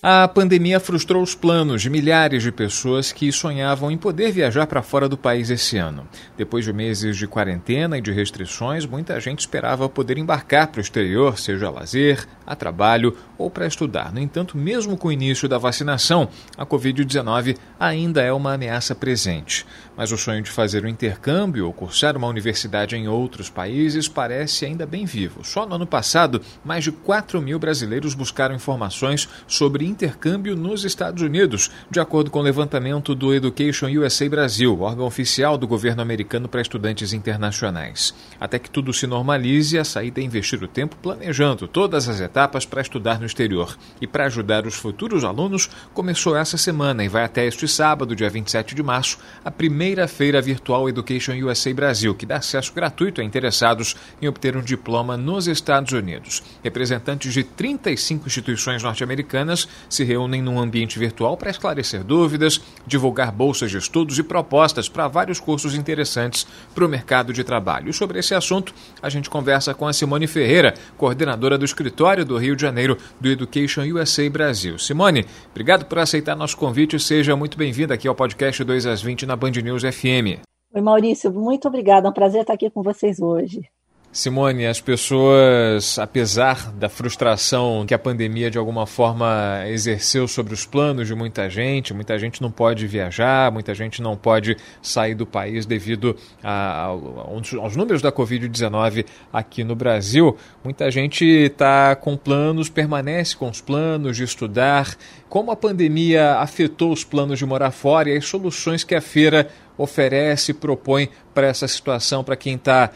A pandemia frustrou os planos de milhares de pessoas que sonhavam em poder viajar para fora do país esse ano. Depois de meses de quarentena e de restrições, muita gente esperava poder embarcar para o exterior, seja a lazer, a trabalho ou para estudar. No entanto, mesmo com o início da vacinação, a Covid-19 ainda é uma ameaça presente. Mas o sonho de fazer um intercâmbio ou cursar uma universidade em outros países parece ainda bem vivo. Só no ano passado, mais de 4 mil brasileiros buscaram informações sobre intercâmbio nos Estados Unidos, de acordo com o levantamento do Education USA Brasil, órgão oficial do governo americano para estudantes internacionais. Até que tudo se normalize, a saída é investir o tempo planejando todas as etapas para estudar no exterior. E para ajudar os futuros alunos, começou essa semana e vai até este sábado, dia 27 de março, a primeira feira virtual Education USA Brasil, que dá acesso gratuito a interessados em obter um diploma nos Estados Unidos. Representantes de 35 instituições norte-americanas se reúnem num ambiente virtual para esclarecer dúvidas, divulgar bolsas de estudos e propostas para vários cursos interessantes para o mercado de trabalho. E sobre esse assunto, a gente conversa com a Simone Ferreira, coordenadora do escritório do Rio de Janeiro do Education USA Brasil. Simone, obrigado por aceitar nosso convite. Seja muito bem-vinda aqui ao podcast 2 às 20 na Band News FM. Oi, Maurício, muito obrigada. É um prazer estar aqui com vocês hoje. Simone, as pessoas, apesar da frustração que a pandemia de alguma forma exerceu sobre os planos de muita gente, muita gente não pode viajar, muita gente não pode sair do país devido a, aos números da Covid-19 aqui no Brasil. Muita gente está com planos, permanece com os planos de estudar. Como a pandemia afetou os planos de morar fora e as soluções que a feira oferece e propõe para essa situação, para quem está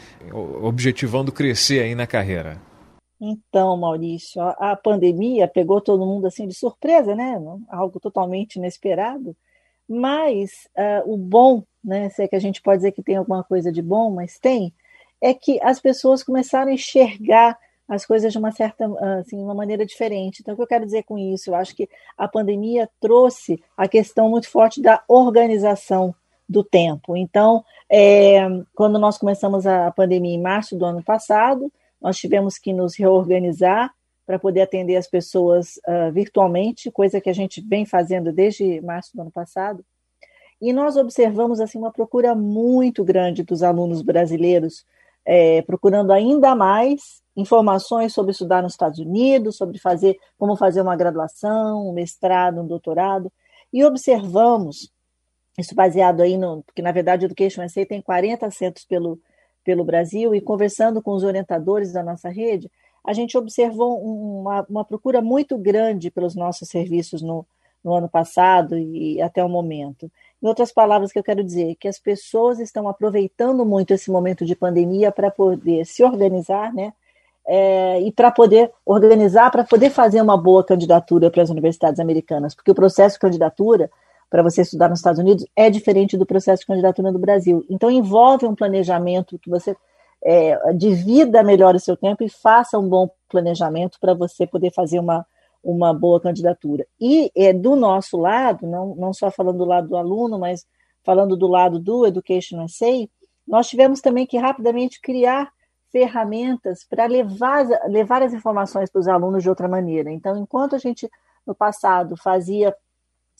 objetivando crescer aí na carreira? Então, Maurício, a, pandemia pegou todo mundo assim de surpresa, né? Algo totalmente inesperado. Mas uh, o bom, né? Se é que a gente pode dizer que tem alguma coisa de bom, mas tem, é que as pessoas começaram a enxergar as coisas de uma certa, assim, uma maneira diferente. Então, o que eu quero dizer com isso? Eu acho que a pandemia trouxe a questão muito forte da organização do tempo. Então, é, quando nós começamos a pandemia em março do ano passado, nós tivemos que nos reorganizar para poder atender as pessoas uh, virtualmente, coisa que a gente vem fazendo desde março do ano passado. E nós observamos assim uma procura muito grande dos alunos brasileiros, é, procurando ainda mais informações sobre estudar nos Estados Unidos, sobre fazer como fazer uma graduação, um mestrado, um doutorado. E observamos isso baseado aí no, porque na verdade o Education SA tem 40 centros pelo, pelo Brasil, e conversando com os orientadores da nossa rede, a gente observou uma, uma procura muito grande pelos nossos serviços no, no ano passado e até o momento. Em outras palavras, que eu quero dizer que as pessoas estão aproveitando muito esse momento de pandemia para poder se organizar, né? É, e para poder organizar, para poder fazer uma boa candidatura para as universidades americanas, porque o processo de candidatura para você estudar nos Estados Unidos é diferente do processo de candidatura do Brasil. Então, envolve um planejamento que você é, divida melhor o seu tempo e faça um bom planejamento para você poder fazer uma, uma boa candidatura. E é, do nosso lado, não, não só falando do lado do aluno, mas falando do lado do Education SA, nós tivemos também que rapidamente criar ferramentas para levar, levar as informações para os alunos de outra maneira. Então, enquanto a gente no passado fazia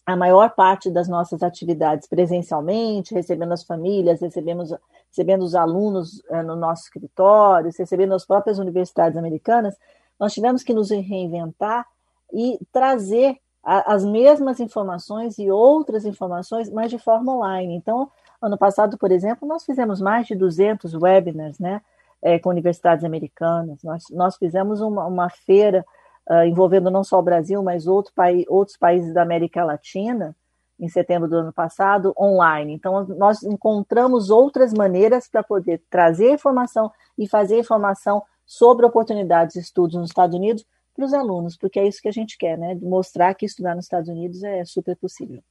a maior parte das nossas atividades presencialmente, recebendo as famílias, recebemos, recebendo os alunos é, no nosso escritório, recebendo as próprias universidades americanas, nós tivemos que nos reinventar e trazer a, as mesmas informações e outras informações, mas de forma online. Então, ano passado, por exemplo, nós fizemos mais de 200 webinars né, é, com universidades americanas, nós, nós fizemos uma, uma feira uh, envolvendo não só o Brasil, mas outro outros países da América Latina, em setembro do ano passado, online. Então, nós encontramos outras maneiras para poder trazer informação e fazer informação sobre oportunidades de estudos nos Estados Unidos para os alunos, porque é isso que a gente quer, né? Mostrar que estudar nos Estados Unidos é super possível.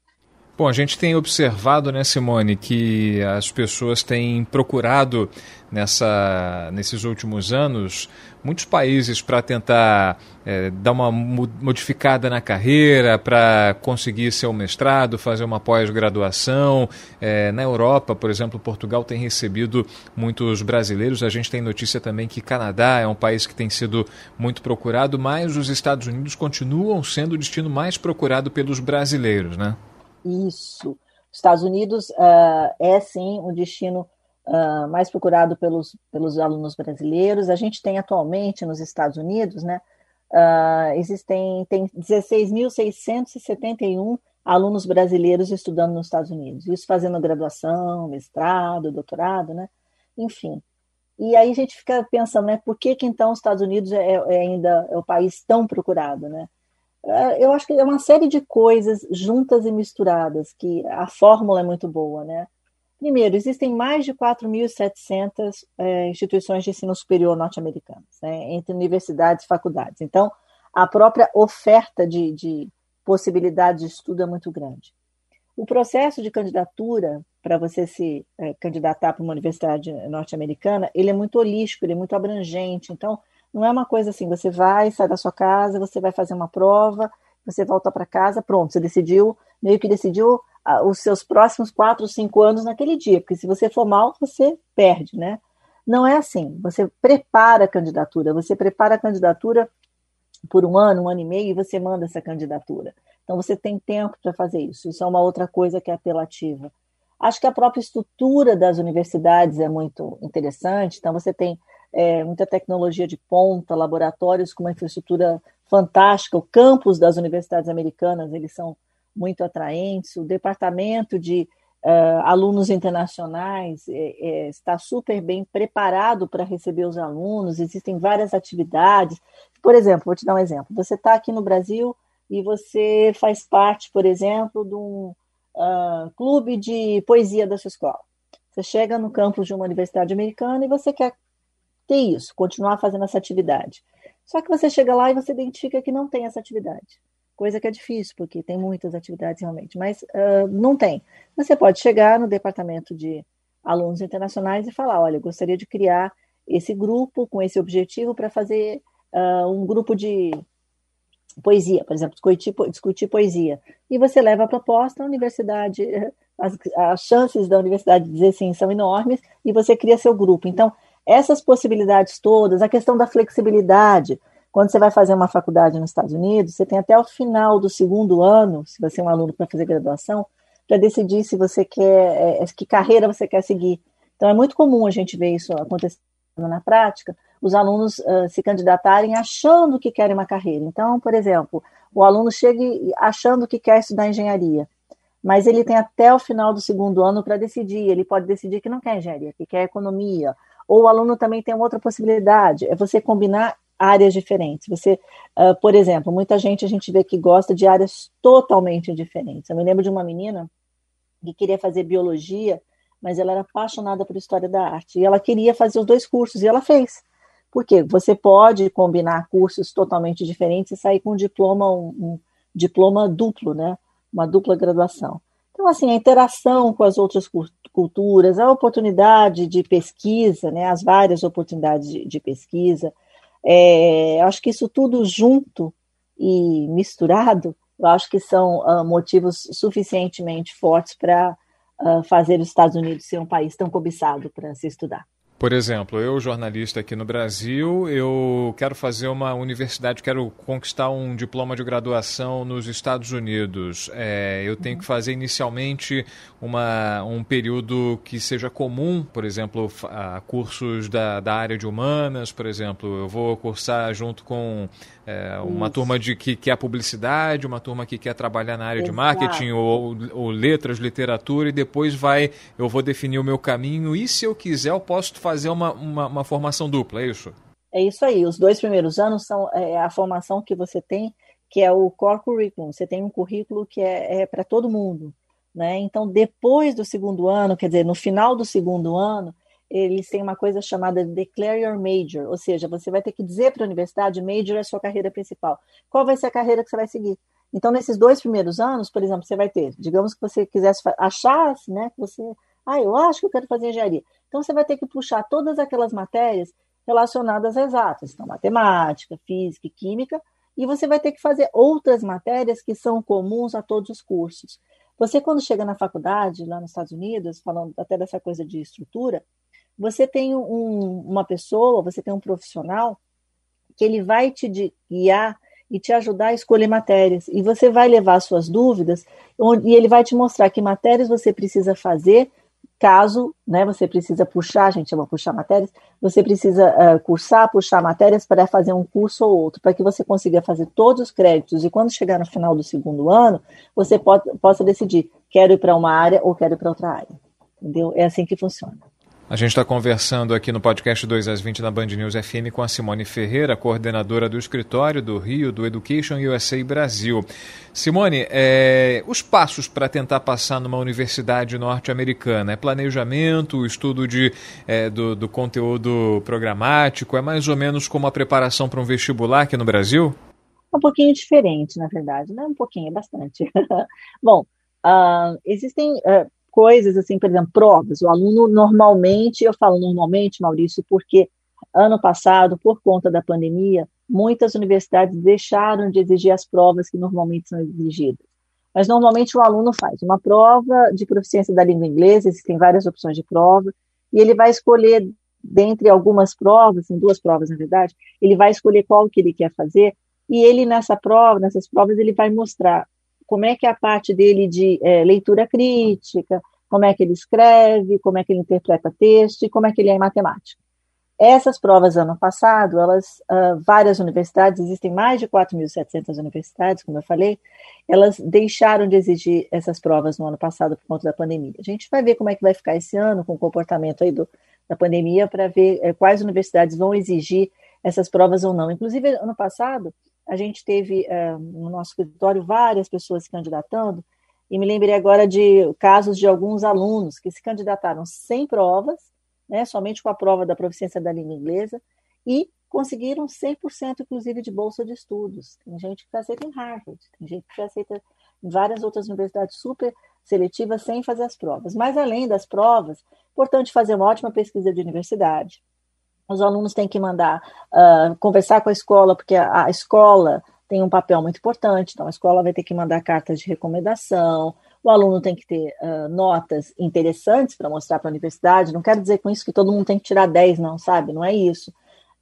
Bom, a gente tem observado, né, Simone, que as pessoas têm procurado nessa, nesses últimos anos muitos países para tentar é, dar uma modificada na carreira, para conseguir seu mestrado, fazer uma pós-graduação. É, na Europa, por exemplo, Portugal tem recebido muitos brasileiros. A gente tem notícia também que Canadá é um país que tem sido muito procurado, mas os Estados Unidos continuam sendo o destino mais procurado pelos brasileiros, né? Isso. Estados Unidos uh, é sim um destino uh, mais procurado pelos, pelos alunos brasileiros. A gente tem atualmente nos Estados Unidos, né? Uh, existem tem 16.671 alunos brasileiros estudando nos Estados Unidos, isso fazendo graduação, mestrado, doutorado, né? Enfim. E aí a gente fica pensando, né? Por que, que então os Estados Unidos é, é ainda é o país tão procurado, né? É, eu acho que é uma série de coisas juntas e misturadas, que a fórmula é muito boa, né? Primeiro, existem mais de 4.700 é, instituições de ensino superior norte-americanas, né, entre universidades e faculdades. Então, a própria oferta de, de possibilidades de estudo é muito grande. O processo de candidatura para você se é, candidatar para uma universidade norte-americana, ele é muito holístico, ele é muito abrangente. Então, não é uma coisa assim, você vai, sai da sua casa, você vai fazer uma prova, você volta para casa, pronto, você decidiu, meio que decidiu ah, os seus próximos quatro, cinco anos naquele dia, porque se você for mal, você perde, né? Não é assim. Você prepara a candidatura, você prepara a candidatura por um ano, um ano e meio, e você manda essa candidatura. Então você tem tempo para fazer isso. Isso é uma outra coisa que é apelativa. Acho que a própria estrutura das universidades é muito interessante. Então você tem é, muita tecnologia de ponta, laboratórios com uma infraestrutura fantástica. O campus das universidades americanas, eles são muito atraentes. O departamento de uh, alunos internacionais é, é, está super bem preparado para receber os alunos. Existem várias atividades. Por exemplo, vou te dar um exemplo. Você está aqui no Brasil e você faz parte, por exemplo, de um uh, clube de poesia da sua escola. Você chega no campus de uma universidade americana e você quer ter isso, continuar fazendo essa atividade. Só que você chega lá e você identifica que não tem essa atividade. Coisa que é difícil, porque tem muitas atividades realmente, mas uh, não tem. Você pode chegar no departamento de alunos internacionais e falar: olha, gostaria de criar esse grupo com esse objetivo para fazer uh, um grupo de poesia, por exemplo, discutir, discutir poesia. E você leva a proposta, a universidade, as, as chances da universidade dizer sim são enormes, e você cria seu grupo. Então, essas possibilidades todas, a questão da flexibilidade. Quando você vai fazer uma faculdade nos Estados Unidos, você tem até o final do segundo ano, se você é um aluno para fazer graduação, para decidir se você quer, é, é, que carreira você quer seguir. Então é muito comum a gente ver isso acontecendo na prática, os alunos uh, se candidatarem achando que querem uma carreira. Então, por exemplo, o aluno chega achando que quer estudar engenharia, mas ele tem até o final do segundo ano para decidir. Ele pode decidir que não quer engenharia, que quer economia, ou o aluno também tem outra possibilidade, é você combinar áreas diferentes. Você, uh, por exemplo, muita gente a gente vê que gosta de áreas totalmente diferentes. Eu me lembro de uma menina que queria fazer biologia, mas ela era apaixonada por história da arte e ela queria fazer os dois cursos e ela fez. Por quê? Você pode combinar cursos totalmente diferentes e sair com um diploma, um, um diploma duplo, né? Uma dupla graduação. Então, assim, a interação com as outras culturas, a oportunidade de pesquisa, né, as várias oportunidades de, de pesquisa, é, acho que isso tudo junto e misturado, eu acho que são uh, motivos suficientemente fortes para uh, fazer os Estados Unidos ser um país tão cobiçado para se estudar. Por exemplo, eu, jornalista aqui no Brasil, eu quero fazer uma universidade, quero conquistar um diploma de graduação nos Estados Unidos. É, eu tenho que fazer inicialmente uma, um período que seja comum, por exemplo, a cursos da, da área de humanas, por exemplo. Eu vou cursar junto com é, uma Isso. turma de, que quer publicidade, uma turma que quer trabalhar na área Exato. de marketing ou, ou, letras, literatura, e depois vai, eu vou definir o meu caminho, e se eu quiser, eu posso fazer uma, uma, uma formação dupla, é isso? É isso aí. Os dois primeiros anos são é, a formação que você tem, que é o core curriculum. Você tem um currículo que é, é para todo mundo. Né? Então, depois do segundo ano, quer dizer, no final do segundo ano, eles têm uma coisa chamada Declare Your Major, ou seja, você vai ter que dizer para a universidade, major é a sua carreira principal. Qual vai ser a carreira que você vai seguir? Então, nesses dois primeiros anos, por exemplo, você vai ter, digamos que você quisesse achar, né, que você, ah, eu acho que eu quero fazer engenharia. Então, você vai ter que puxar todas aquelas matérias relacionadas às exatas, então, matemática, física e química, e você vai ter que fazer outras matérias que são comuns a todos os cursos. Você, quando chega na faculdade, lá nos Estados Unidos, falando até dessa coisa de estrutura, você tem um, uma pessoa, você tem um profissional que ele vai te guiar e te ajudar a escolher matérias. E você vai levar suas dúvidas e ele vai te mostrar que matérias você precisa fazer caso né, você precisa puxar, a gente chama puxar matérias, você precisa uh, cursar, puxar matérias para fazer um curso ou outro, para que você consiga fazer todos os créditos e quando chegar no final do segundo ano, você pode, possa decidir, quero ir para uma área ou quero ir para outra área. Entendeu? É assim que funciona. A gente está conversando aqui no podcast 2 às 20 na Band News FM com a Simone Ferreira, coordenadora do escritório do Rio do Education USA Brasil. Simone, é, os passos para tentar passar numa universidade norte-americana é planejamento, estudo de, é, do, do conteúdo programático, é mais ou menos como a preparação para um vestibular aqui no Brasil? Um pouquinho diferente, na verdade, não é um pouquinho, é bastante. Bom, uh, existem uh, coisas, assim, por exemplo, provas. O aluno normalmente, eu falo normalmente, Maurício, porque ano passado, por conta da pandemia, muitas universidades deixaram de exigir as provas que normalmente são exigidas. Mas normalmente o aluno faz uma prova de proficiência da língua inglesa, existem várias opções de prova, e ele vai escolher, dentre algumas provas, são duas provas na verdade, ele vai escolher qual que ele quer fazer, e ele nessa prova, nessas provas, ele vai mostrar como é que é a parte dele de é, leitura crítica, como é que ele escreve, como é que ele interpreta texto e como é que ele é em matemática. Essas provas, ano passado, elas, uh, várias universidades, existem mais de 4.700 universidades, como eu falei, elas deixaram de exigir essas provas no ano passado por conta da pandemia. A gente vai ver como é que vai ficar esse ano com o comportamento aí do, da pandemia para ver é, quais universidades vão exigir essas provas ou não. Inclusive, ano passado, a gente teve uh, no nosso escritório várias pessoas se candidatando, e me lembrei agora de casos de alguns alunos que se candidataram sem provas, né, somente com a prova da proficiência da língua inglesa, e conseguiram 100% inclusive de bolsa de estudos. Tem gente que aceita em Harvard, tem gente que aceita em várias outras universidades super seletivas sem fazer as provas. Mas além das provas, é importante fazer uma ótima pesquisa de universidade, os alunos têm que mandar uh, conversar com a escola, porque a, a, escola tem um papel muito importante, então a escola vai ter que mandar cartas de recomendação, o aluno tem que ter uh, notas interessantes para mostrar para a universidade. Não quero dizer com isso que todo mundo tem que tirar 10, não, sabe? Não é isso.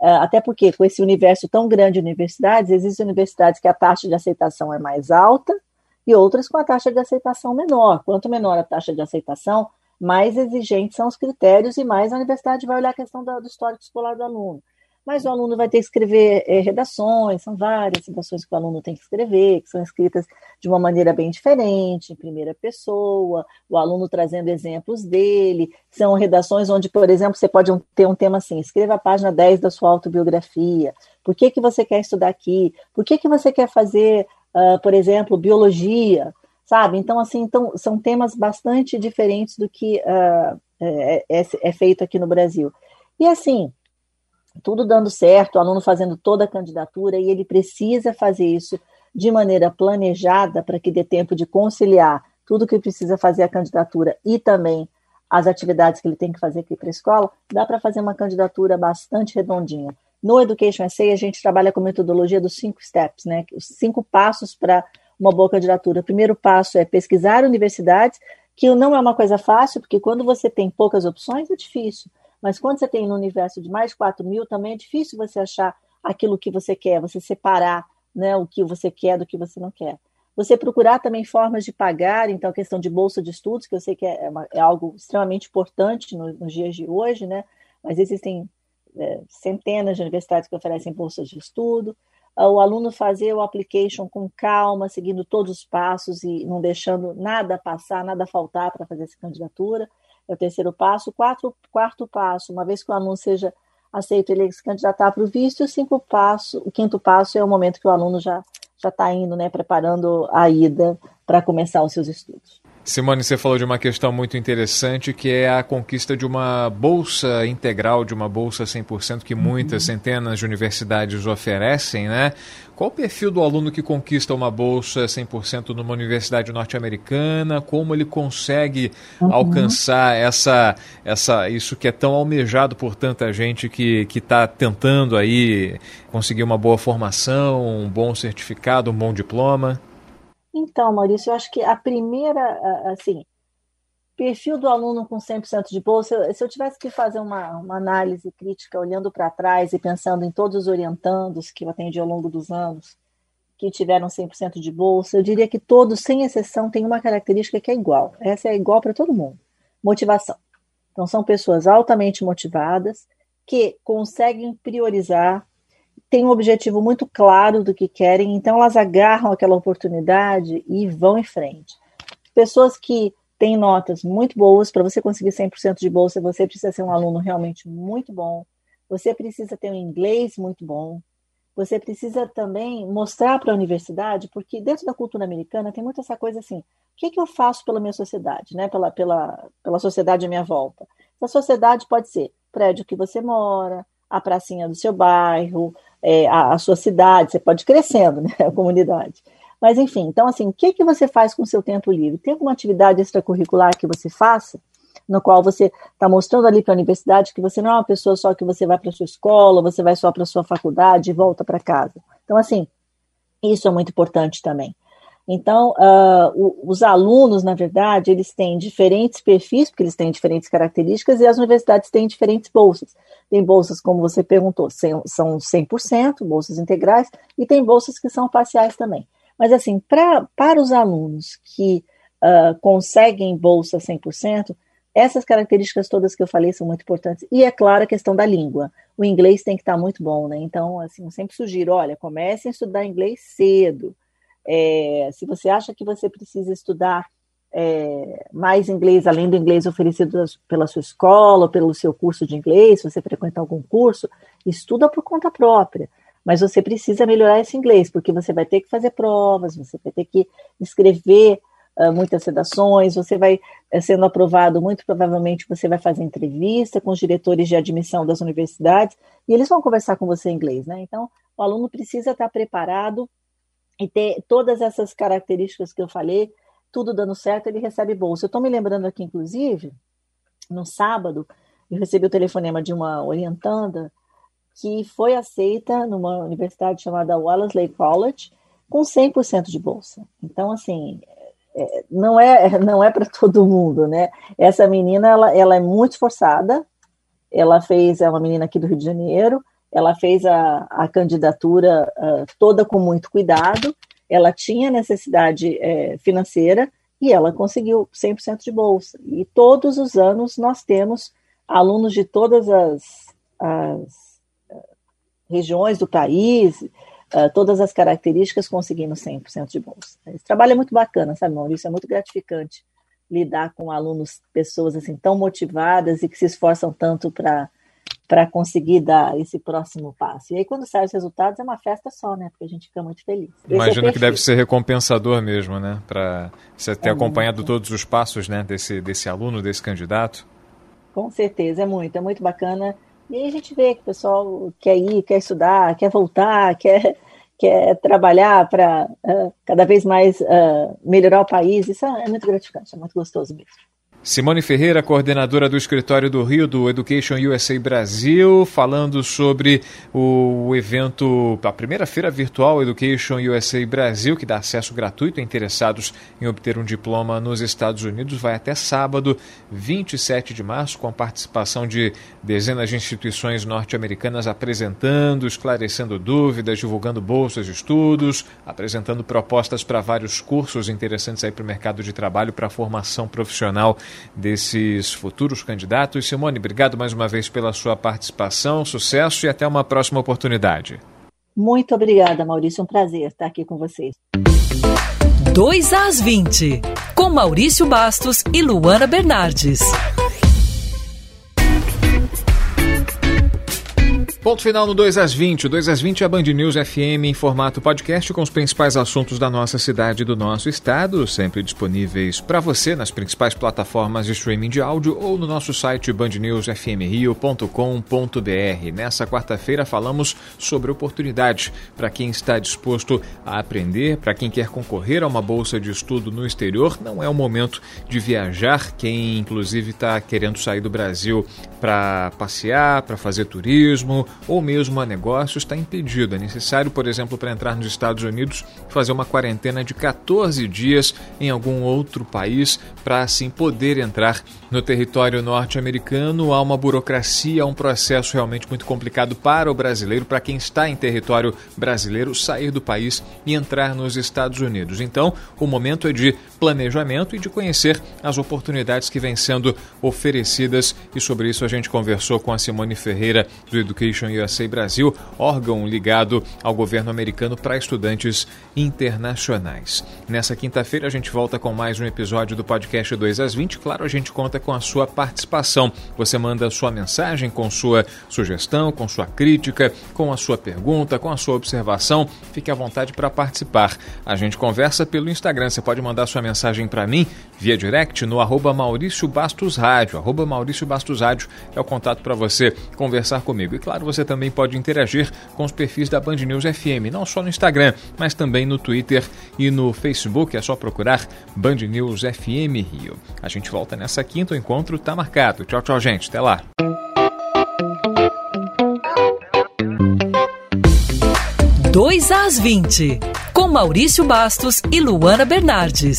Uh, até porque, com esse universo tão grande de universidades, existem universidades que a taxa de aceitação é mais alta e outras com a taxa de aceitação menor. Quanto menor a taxa de aceitação, mais exigentes são os critérios e mais a universidade vai olhar a questão do, histórico escolar do aluno. Mas o aluno vai ter que escrever é, redações, são várias redações que o aluno tem que escrever, que são escritas de uma maneira bem diferente, em primeira pessoa, o aluno trazendo exemplos dele. São redações onde, por exemplo, você pode ter um tema assim: escreva a página 10 da sua autobiografia. Por que, que você quer estudar aqui? Por que, que você quer fazer, uh, por exemplo, biologia? Sabe? Então, assim, então, são temas bastante diferentes do que uh, é, é, é, feito aqui no Brasil. E, assim, tudo dando certo, o aluno fazendo toda a candidatura, e ele precisa fazer isso de maneira planejada para que dê tempo de conciliar tudo que precisa fazer a candidatura e também as atividades que ele tem que fazer aqui para a escola, dá para fazer uma candidatura bastante redondinha. No Education Essay, a gente trabalha com metodologia dos cinco steps, né? Os cinco passos para uma boa candidatura. O primeiro passo é pesquisar universidades, que não é uma coisa fácil, porque quando você tem poucas opções é difícil. Mas quando você tem no universo de mais de 4 mil, também é difícil você achar aquilo que você quer, você separar né, o que você quer do que você não quer. Você procurar também formas de pagar, então a questão de bolsa de estudos, que eu sei que é, uma, é algo extremamente importante no, nos dias de hoje, né? mas existem é, centenas de universidades que oferecem bolsas de estudo o aluno fazer o application com calma, seguindo todos os passos e não deixando nada passar, nada faltar para fazer essa candidatura. É o terceiro passo. O quarto, passo, uma vez que o aluno seja aceito, ele se candidatar para o visto. E o, cinco passo, o quinto passo é o momento que o aluno já já está indo, né, preparando a ida para começar os seus estudos. Simone, você falou de uma questão muito interessante que é a conquista de uma bolsa integral, de uma bolsa 100% que muitas uhum. centenas de universidades oferecem, né? Qual o perfil do aluno que conquista uma bolsa 100% numa universidade norte-americana? Como ele consegue uhum. alcançar essa, essa, isso que é tão almejado por tanta gente que está tentando aí conseguir uma boa formação, um bom certificado, um bom diploma? Então, Maurício, eu acho que a primeira, assim, perfil do aluno com 100% de bolsa, se eu tivesse que fazer uma, uma análise crítica olhando para trás e pensando em todos os orientandos que eu atendi ao longo dos anos, que tiveram 100% de bolsa, eu diria que todos, sem exceção, têm uma característica que é igual. Essa é igual para todo mundo: motivação. Então, são pessoas altamente motivadas que conseguem priorizar têm um objetivo muito claro do que querem, então elas agarram aquela oportunidade e vão em frente. Pessoas que têm notas muito boas, para você conseguir 100% de bolsa, você precisa ser um aluno realmente muito bom, você precisa ter um inglês muito bom, você precisa também mostrar para a universidade, porque dentro da cultura americana tem muito essa coisa assim: o que, é que eu faço pela minha sociedade, né? pela, pela, pela sociedade à minha volta? Essa sociedade pode ser prédio que você mora, a pracinha do seu bairro, é, a, a, sua cidade, você pode ir crescendo, né, a comunidade. Mas, enfim, então, assim, o que, que você faz com o seu tempo livre? Tem alguma atividade extracurricular que você faça, no qual você está mostrando ali para a universidade que você não é uma pessoa só que você vai para sua escola, você vai só para sua faculdade e volta para casa. Então, assim, isso é muito importante também. Então, uh, os alunos, na verdade, eles têm diferentes perfis, porque eles têm diferentes características, e as universidades têm diferentes bolsas. Tem bolsas, como você perguntou, são 100%, bolsas integrais, e tem bolsas que são parciais também. Mas, assim, pra, para os alunos que uh, conseguem bolsa 100%, essas características todas que eu falei são muito importantes. E, é claro, a questão da língua. O inglês tem que estar muito bom, né? Então, assim, eu sempre sugiro, olha, comecem a estudar inglês cedo, é, se você acha que você precisa estudar é, mais inglês, além do inglês oferecido pela sua escola, pelo seu curso de inglês, se você frequenta algum curso, estuda por conta própria. Mas você precisa melhorar esse inglês, porque você vai ter que fazer provas, você vai ter que escrever uh, muitas redações, você vai, uh, sendo aprovado, muito provavelmente você vai fazer entrevista com os diretores de admissão das universidades, e eles vão conversar com você em inglês, né? Então, o aluno precisa estar preparado e ter todas essas características que eu falei, tudo dando certo, ele recebe bolsa. Eu estou me lembrando aqui, inclusive, no sábado, eu recebi o telefonema de uma orientanda que foi aceita numa universidade chamada Wellesley College com 100% de bolsa. Então, assim, é, não é não é para todo mundo, né? Essa menina, ela, ela é muito esforçada, ela fez, é uma menina aqui do Rio de Janeiro, ela fez a, a candidatura uh, toda com muito cuidado, ela tinha necessidade é, financeira e ela conseguiu 100% de bolsa. E todos os anos nós temos alunos de todas as, as uh, regiões do país, uh, todas as características conseguindo 100% de bolsa. Esse trabalho é muito bacana, sabe, Maurício? É muito gratificante lidar com alunos, pessoas assim tão motivadas e que se esforçam tanto para para conseguir dar esse próximo passo. E aí, quando saem os resultados, é uma festa só, né? Porque a gente fica muito feliz. Esse é Imagino é que deve ser recompensador mesmo, né? Para você ter é acompanhado muito. todos os passos né? desse, desse aluno, desse candidato. Com certeza, é muito, é muito bacana. E aí a gente vê que o pessoal quer ir, quer estudar, quer voltar, quer, quer trabalhar para uh, cada vez mais uh, melhorar o país. Isso é muito gratificante, é muito gostoso mesmo. Simone Ferreira, coordenadora do escritório do Rio do Education USA Brasil, falando sobre o evento, a primeira feira virtual Education USA Brasil, que dá acesso gratuito a interessados em obter um diploma nos Estados Unidos, vai até sábado, 27 de março, com a participação de dezenas de instituições norte-americanas apresentando, esclarecendo dúvidas, divulgando bolsas de estudos, apresentando propostas para vários cursos interessantes aí para o mercado de trabalho, para a formação profissional desses futuros candidatos. Simone, obrigado mais uma vez pela sua participação, sucesso e até uma próxima oportunidade. Muito obrigada, Maurício. Um prazer estar aqui com vocês. 2 às 20, com Maurício Bastos e Luana Bernardes. Ponto final no 2 às 20. O 2 às 20 é a Band News FM em formato podcast com os principais assuntos da nossa cidade e do nosso estado, sempre disponíveis para você nas principais plataformas de streaming de áudio ou no nosso site bandnewsfmrio.com.br. Nessa quarta-feira falamos sobre oportunidade para quem está disposto a aprender, para quem quer concorrer a uma bolsa de estudo no exterior. Não é o momento de viajar, quem inclusive está querendo sair do Brasil para passear, para fazer turismo ou mesmo a negócio está impedido. É necessário, por exemplo, para entrar nos Estados Unidos, fazer uma quarentena de 14 dias em algum outro país para assim poder entrar no território norte-americano. Há uma burocracia, há um processo realmente muito complicado para o brasileiro, para quem está em território brasileiro, sair do país e entrar nos Estados Unidos. Então, o momento é de planejamento e de conhecer as oportunidades que vêm sendo oferecidas e sobre isso a gente conversou com a Simone Ferreira do Education Education USA Brasil, órgão ligado ao governo americano para estudantes internacionais. Nessa quinta-feira a gente volta com mais um episódio do podcast 2 às 20. Claro, a gente conta com a sua participação. Você manda sua mensagem com sua sugestão, com sua crítica, com a sua pergunta, com a sua observação. Fique à vontade para participar. A gente conversa pelo Instagram. Você pode mandar sua mensagem para mim via direct no arroba Maurício Bastos Rádio. Arroba Maurício Bastos Rádio é o contato para você conversar comigo. E claro, você também pode interagir com os perfis da Band News FM, não só no Instagram, mas também no Twitter e no Facebook. É só procurar Band News FM Rio. A gente volta nessa quinta, o encontro está marcado. Tchau, tchau, gente. Até lá. Dois às 20, com Maurício Bastos e Luana Bernardes.